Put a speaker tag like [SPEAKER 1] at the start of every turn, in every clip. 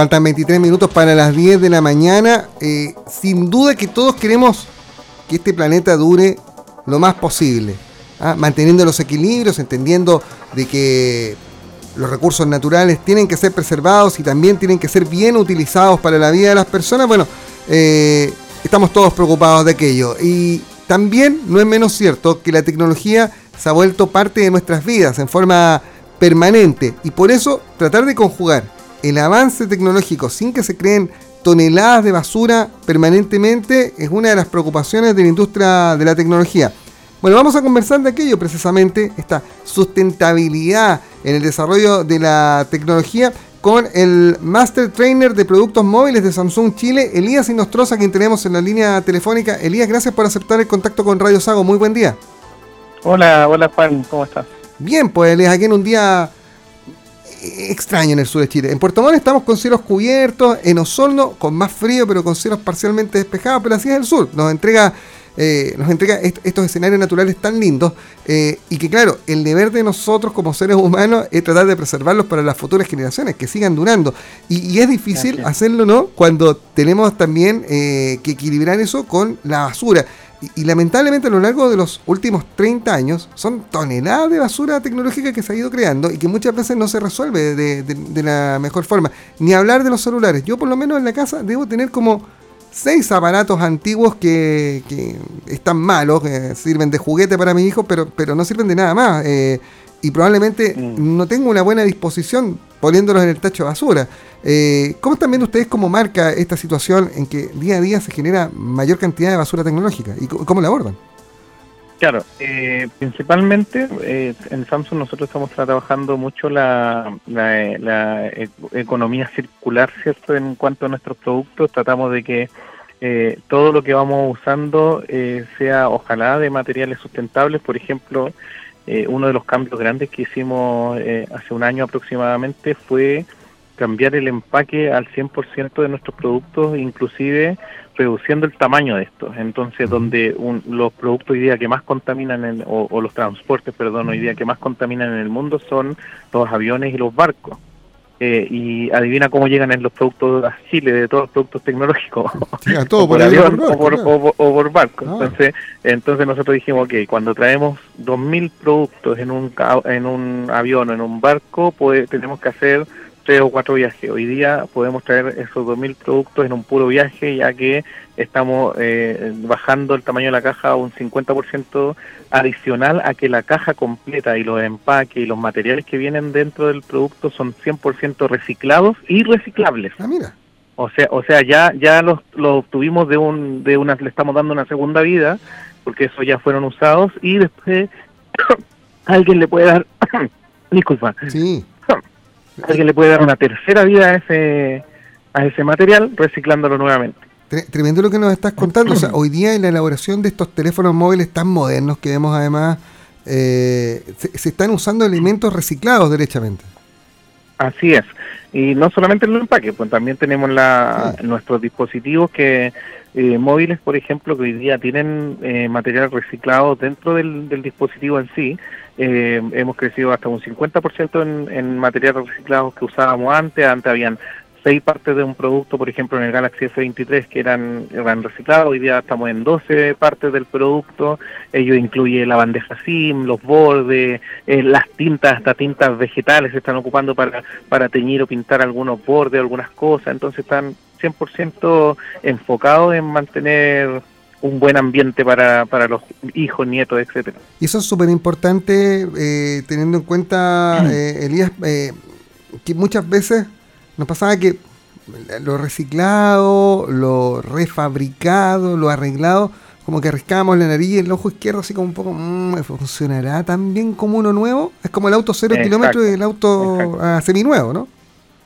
[SPEAKER 1] Faltan 23 minutos para las 10 de la mañana. Eh, sin duda que todos queremos que este planeta dure lo más posible, ¿ah? manteniendo los equilibrios, entendiendo de que los recursos naturales tienen que ser preservados y también tienen que ser bien utilizados para la vida de las personas. Bueno, eh, estamos todos preocupados de aquello. Y también no es menos cierto que la tecnología se ha vuelto parte de nuestras vidas en forma permanente y por eso tratar de conjugar el avance tecnológico sin que se creen toneladas de basura permanentemente es una de las preocupaciones de la industria de la tecnología. Bueno, vamos a conversar de aquello precisamente, esta sustentabilidad en el desarrollo de la tecnología con el Master Trainer de Productos Móviles de Samsung Chile, Elías Inostroza, quien tenemos en la línea telefónica. Elías, gracias por aceptar el contacto con Radio Sago. Muy buen día.
[SPEAKER 2] Hola, hola Juan, ¿cómo estás?
[SPEAKER 1] Bien, pues Elías, aquí en un día extraño en el sur de Chile. En Puerto Montt estamos con cielos cubiertos, en Osorno con más frío, pero con cielos parcialmente despejados, pero así es el sur. Nos entrega eh, nos entrega estos escenarios naturales tan lindos eh, y que claro, el deber de nosotros como seres humanos es tratar de preservarlos para las futuras generaciones, que sigan durando. Y, es difícil hacerlo, ¿no? Cuando tenemos también eh, que equilibrar eso con la basura. Y, lamentablemente a lo largo de los últimos 30 años son toneladas de basura tecnológica que se ha ido creando y que muchas veces no se resuelve de, de la mejor forma. Ni hablar de los celulares. Yo por lo menos en la casa debo tener como seis aparatos antiguos que, están malos, que sirven de juguete para mi hijo, pero, pero no sirven de nada más. Eh, y probablemente mm. no tengo una buena disposición poniéndolos en el tacho de basura. Eh, ¿Cómo están viendo ustedes cómo marca esta situación en que día a día se genera mayor cantidad de basura tecnológica? ¿Y cómo la abordan?
[SPEAKER 2] Claro, eh, principalmente eh, en Samsung nosotros estamos trabajando mucho la, la, e, economía circular, ¿cierto? En cuanto a nuestros productos, tratamos de que eh, todo lo que vamos usando sea ojalá de materiales sustentables. Por ejemplo, uno de los cambios grandes que hicimos hace un año aproximadamente fue cambiar el empaque al 100% de nuestros productos, inclusive reduciendo el tamaño de estos. Entonces, donde los productos hoy día que más contaminan, o, los transportes, perdón, hoy día que más contaminan en el mundo son los aviones y los barcos. Eh, y adivina cómo llegan en los productos a Chile, de todos los productos tecnológicos. todo por, avión o, por, barco. Ah. Entonces, entonces nosotros dijimos, que cuando traemos 2.000 productos en un, en un avión o en un barco, pues tenemos que hacer tres o cuatro viajes. Hoy día podemos traer esos 2.000 productos en un puro viaje, ya que estamos eh, bajando el tamaño de la caja a un 50% adicional a que la caja completa y los empaques y los materiales que vienen dentro del producto son 100% reciclados y reciclables. Ah, mira. O sea, o sea, ya ya los, los obtuvimos de un de una le estamos dando una segunda vida porque esos ya fueron usados y después alguien le puede dar disculpa. Sí alguien le puede dar una tercera vida a ese, a ese material reciclándolo nuevamente.
[SPEAKER 1] Tremendo lo que nos estás contando. O sea, hoy día en la elaboración de estos teléfonos móviles tan modernos que vemos además, eh, se, están usando elementos reciclados derechamente.
[SPEAKER 2] Así es. Y no solamente en los empaques, pues también tenemos la, nuestros dispositivos que eh, móviles, por ejemplo, que hoy día tienen eh, material reciclado dentro del, del dispositivo en sí, eh, hemos crecido hasta un 50% en, en materiales reciclados que usábamos antes. Antes habían seis partes de un producto, por ejemplo, en el Galaxy S23 que eran, eran reciclados, hoy día estamos en 12 partes del producto, ello incluye la bandeja SIM, los bordes, eh, las tintas, hasta tintas vegetales se están ocupando para, para teñir o pintar algunos bordes, algunas cosas, entonces están 100% enfocados en mantener un buen ambiente para, para los hijos, nietos, etcétera.
[SPEAKER 1] Y eso es súper importante eh, teniendo en cuenta, eh, Elías, eh, que muchas veces nos pasaba que lo reciclado, lo refabricado, lo arreglado, como que arriscábamos la nariz y el ojo izquierdo así como un poco, mmm, ¿funcionará tan bien como uno nuevo? Es como el auto cero kilómetros y el auto ah, seminuevo, ¿no?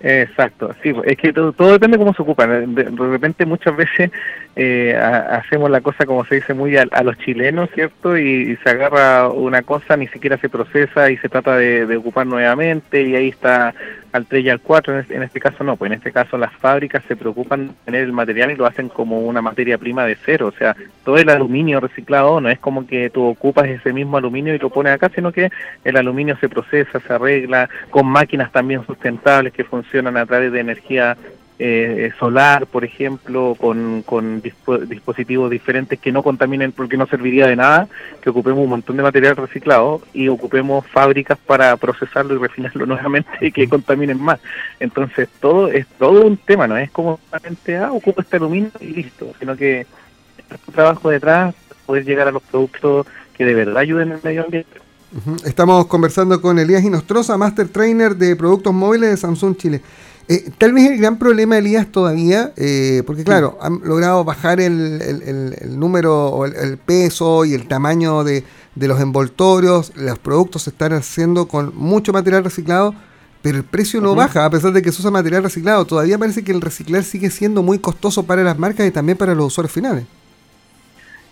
[SPEAKER 2] Exacto, sí, es que todo, depende cómo se ocupan. De, repente muchas veces eh, hacemos la cosa como se dice muy a, los chilenos, ¿cierto? Y, se agarra una cosa, ni siquiera se procesa y se trata de, ocupar nuevamente y ahí está al 3 y al 4, en este, caso no, pues en este caso las fábricas se preocupan de tener el material y lo hacen como una materia prima de cero, o sea, todo el aluminio reciclado no es como que tú ocupas ese mismo aluminio y lo pones acá, sino que el aluminio se procesa, se arregla, con máquinas también sustentables que funcionan a través de energía eh, solar, por ejemplo, con, con dispositivos diferentes que no contaminen porque no serviría de nada, que ocupemos un montón de material reciclado y ocupemos fábricas para procesarlo y refinarlo nuevamente y que contaminen más. Entonces todo es todo un tema, no es como solamente, ah, ocupa este aluminio y listo, sino que un trabajo detrás, poder llegar a los productos que de verdad ayuden al medio ambiente.
[SPEAKER 1] Estamos conversando con Elías Inostroza, Master Trainer de Productos Móviles de Samsung Chile. Eh, tal vez el gran problema, Elías, todavía, eh, porque claro, han logrado bajar el, número o el, peso y el tamaño de, los envoltorios, los productos se están haciendo con mucho material reciclado, pero el precio no baja, a pesar de que se usa material reciclado. Todavía parece que el reciclar sigue siendo muy costoso para las marcas y también para los usuarios finales.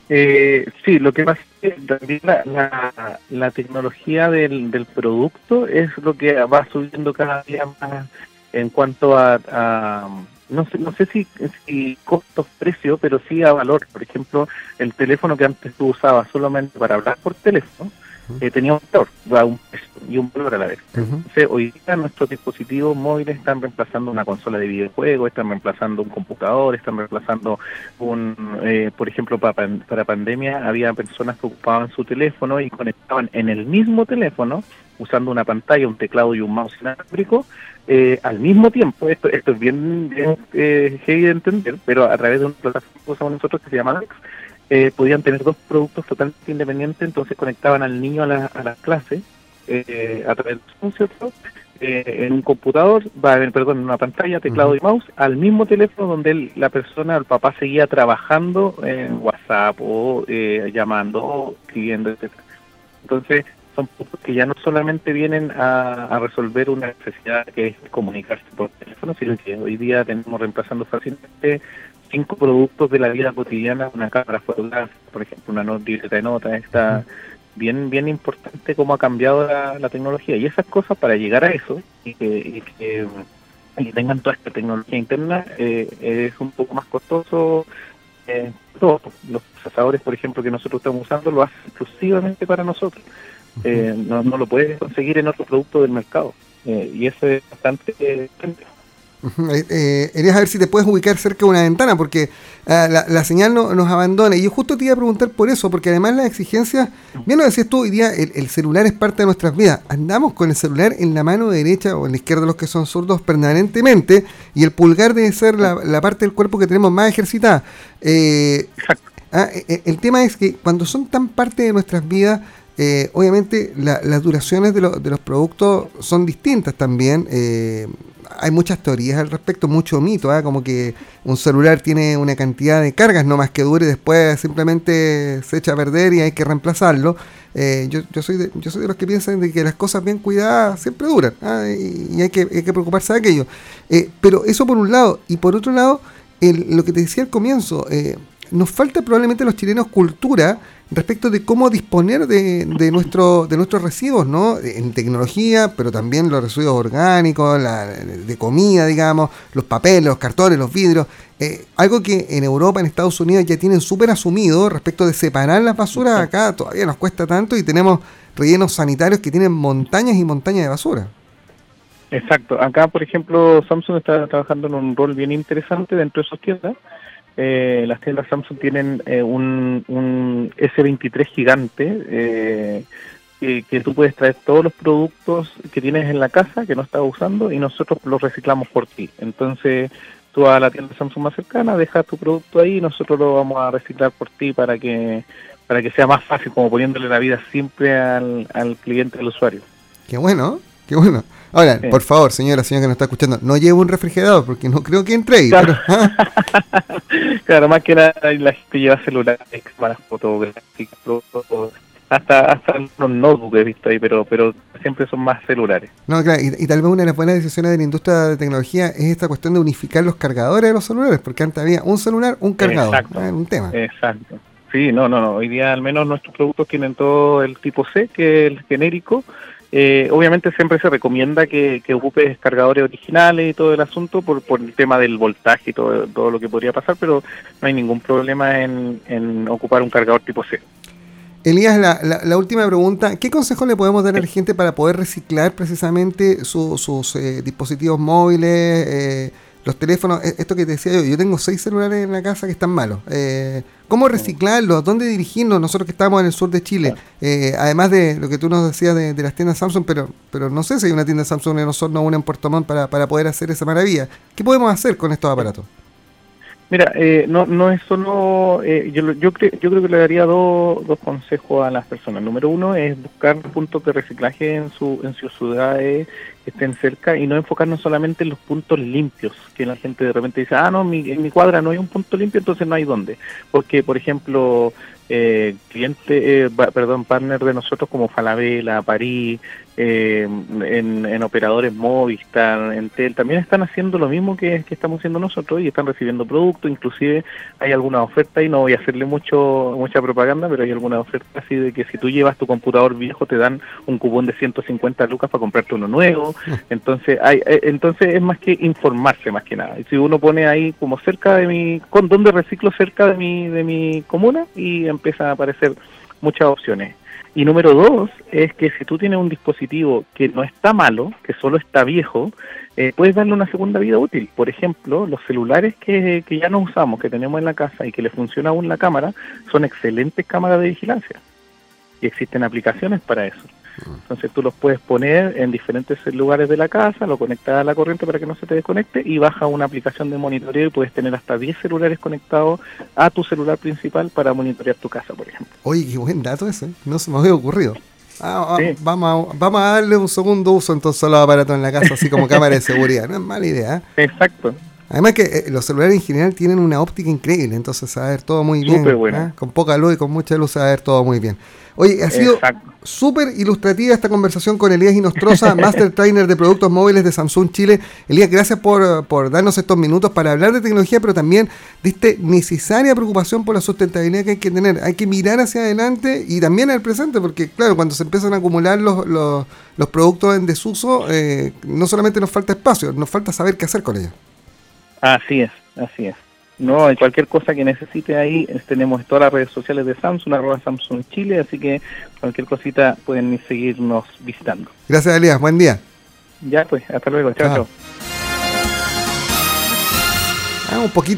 [SPEAKER 2] Eh, sí, lo que pasa es que también la, la, tecnología del, del producto es lo que va subiendo cada día más en cuanto a, no sé, no sé si, si costos, precio, pero sí a valor. Por ejemplo, el teléfono que antes tú usabas solamente para hablar por teléfono, eh, tenía un valor, un peso y un valor a la vez. Entonces, hoy día nuestros dispositivos móviles están reemplazando una consola de videojuegos, están reemplazando un computador, están reemplazando un, eh, por ejemplo, para, para pandemia había personas que ocupaban su teléfono y conectaban en el mismo teléfono usando una pantalla, un teclado y un mouse inalámbrico, eh, al mismo tiempo, esto, esto es bien, eh, heavy de entender, pero a través de una plataforma que usamos nosotros que se llama Alex, eh, podían tener dos productos totalmente independientes, entonces conectaban al niño a la, a la clase eh, a través de un cierto en un computador, perdón, en una pantalla, teclado y mouse, al mismo teléfono donde la persona, el papá seguía trabajando en WhatsApp o llamando o escribiendo, etc. Entonces, son puntos que ya no solamente vienen a, resolver una necesidad que es comunicarse por teléfono, sino que hoy día tenemos reemplazando fácilmente cinco productos de la vida cotidiana, una cámara fotográfica, por ejemplo, una nota de nota, está bien bien importante cómo ha cambiado la, tecnología. Y esas cosas, para llegar a eso, y que, y tengan toda esta tecnología interna, eh, es un poco más costoso. Eh, todos los procesadores, por ejemplo, que nosotros estamos usando, lo hacen exclusivamente para nosotros eh, no, no, lo puedes conseguir en otro producto del mercado. Eh, y eso es bastante... Eh,
[SPEAKER 1] eh, a ver si te puedes ubicar cerca de una ventana, porque la, la, señal no, nos abandona. Y yo justo te iba a preguntar por eso, porque además las exigencias, bien lo decías tú, hoy día el, celular es parte de nuestras vidas. Andamos con el celular en la mano derecha o en la izquierda los que son zurdos permanentemente, y el pulgar debe ser la, la parte del cuerpo que tenemos más ejercitada. Ah, el tema es que cuando son tan parte de nuestras vidas, eh, obviamente las duraciones de, de, los productos son distintas también. Eh, hay muchas teorías al respecto, mucho mito, ¿ah? como que un celular tiene una cantidad de cargas no más que dure y después simplemente se echa a perder y hay que reemplazarlo. Eh, yo, yo, soy de, yo soy de los que piensan de que las cosas bien cuidadas siempre duran ¿ah? y, hay, que, hay, que, preocuparse de aquello. pero eso por un lado. Y por otro lado, lo que te decía al comienzo, nos falta probablemente a los chilenos cultura respecto de cómo disponer de, de, nuestro, de nuestros residuos, ¿no? En tecnología, pero también los residuos orgánicos, la, de comida, digamos, los papeles, los cartones, los vidrios. Eh, algo que en Europa, en Estados Unidos ya tienen súper asumido respecto de separar las basuras, acá todavía nos cuesta tanto y tenemos rellenos sanitarios que tienen montañas y montañas de basura.
[SPEAKER 2] Exacto. Acá, por ejemplo, Samsung está trabajando en un rol bien interesante dentro de sus tiendas eh, las tiendas Samsung tienen eh, un, un, S23 gigante eh, que, tú puedes traer todos los productos que tienes en la casa que no estás usando y nosotros los reciclamos por ti. Entonces tú a la tienda Samsung más cercana, dejas tu producto ahí y nosotros lo vamos a reciclar por ti para que para que sea más fácil, como poniéndole la vida siempre al, al cliente, al usuario.
[SPEAKER 1] Qué bueno, qué bueno. Ahora, por favor, señora, señora que nos está escuchando, no lleve un refrigerador porque no creo que entre ahí.
[SPEAKER 2] Claro, claro más que nada la gente lleva celulares, cámaras fotográficas, hasta, hasta los notebooks he visto ahí, pero, pero siempre son más celulares.
[SPEAKER 1] No, claro, y, tal vez una de las buenas decisiones de la industria de tecnología es esta cuestión de unificar los cargadores de los celulares, porque antes había un celular, un cargador. Exacto. un tema.
[SPEAKER 2] Exacto. Sí, no, no, no. Hoy día al menos nuestros productos tienen todo el tipo C, que es el genérico, eh, obviamente siempre se recomienda que, que ocupes cargadores originales y todo el asunto por, por el tema del voltaje y todo, todo lo que podría pasar, pero no hay ningún problema en, en ocupar un cargador tipo C.
[SPEAKER 1] Elías, la, la, última pregunta, ¿qué consejo le podemos dar a la gente para poder reciclar precisamente sus eh, dispositivos móviles, eh, los teléfonos, e, esto que te decía yo, yo tengo seis celulares en la casa que están malos. Eh, ¿Cómo reciclarlos? ¿Dónde dirigirnos? Nosotros que estamos en el sur de Chile, eh, además de lo que tú nos decías de, las tiendas Samsung, pero, pero no sé si hay una tienda Samsung en Osorno o una en Puerto Montt para, para poder hacer esa maravilla. ¿Qué podemos hacer con estos aparatos?
[SPEAKER 2] Mira, eh, no, no es solo, eh, yo, yo, creo, yo creo que le daría dos, dos consejos a las personas. Número uno es buscar puntos de reciclaje en, su, en sus ciudades que estén cerca y no enfocarnos solamente en los puntos limpios, que la gente de repente dice, ah, no, mi, en mi cuadra no hay un punto limpio, entonces no hay dónde. Porque, por ejemplo, eh, cliente, eh, perdón, partner de nosotros como Falabella, París, eh, en, operadores Movistar, en Tel, también están haciendo lo mismo que, estamos haciendo nosotros y están recibiendo productos, inclusive hay alguna oferta y no voy a hacerle mucho mucha propaganda, pero hay alguna oferta así de que si tú llevas tu computador viejo te dan un cupón de 150 lucas para comprarte uno nuevo, entonces hay eh, entonces es más que informarse más que nada. Y si uno pone ahí como cerca de mi con dónde reciclo cerca de mi de mi comuna y empiezan a aparecer muchas opciones. Y número dos es que si tú tienes un dispositivo que no está malo, que solo está viejo, eh, puedes darle una segunda vida útil. Por ejemplo, los celulares que, que ya no usamos, que tenemos en la casa y que le funciona aún la cámara, son excelentes cámaras de vigilancia. Y existen aplicaciones para eso. Entonces tú los puedes poner en diferentes lugares de la casa, lo conectas a la corriente para que no se te desconecte y baja una aplicación de monitoreo y puedes tener hasta 10 celulares conectados a tu celular principal para monitorear tu casa, por ejemplo.
[SPEAKER 1] Oye, qué buen dato ese, no se me había ocurrido. Ah, ah, vamos, a, vamos a darle un segundo uso entonces a los aparatos en la casa, así como cámara de seguridad. No es mala idea.
[SPEAKER 2] ¿eh? Exacto.
[SPEAKER 1] Además que eh, los celulares en general tienen una óptica increíble, entonces se va a ver todo muy bien. ¿eh? Con poca luz y con mucha luz se va a ver todo muy bien. Oye, ha sido súper ilustrativa esta conversación con Elías Inostroza, Master Trainer de Productos Móviles de Samsung Chile. Elías, gracias por, por, darnos estos minutos para hablar de tecnología, pero también de esta necesaria preocupación por la sustentabilidad que hay que tener. Hay que mirar hacia adelante y también al presente, porque claro, cuando se empiezan a acumular los, los, los productos en desuso, eh, no solamente nos falta espacio, nos falta saber qué hacer con ellos.
[SPEAKER 2] Así es, así es. No, en cualquier cosa que necesite ahí, tenemos todas las redes sociales de Samsung, arroba Samsung Chile, así que cualquier cosita pueden seguirnos visitando.
[SPEAKER 1] Gracias, Elías. Buen día.
[SPEAKER 2] Ya, pues, hasta luego. Chao, chao.
[SPEAKER 1] Ah, un poquito.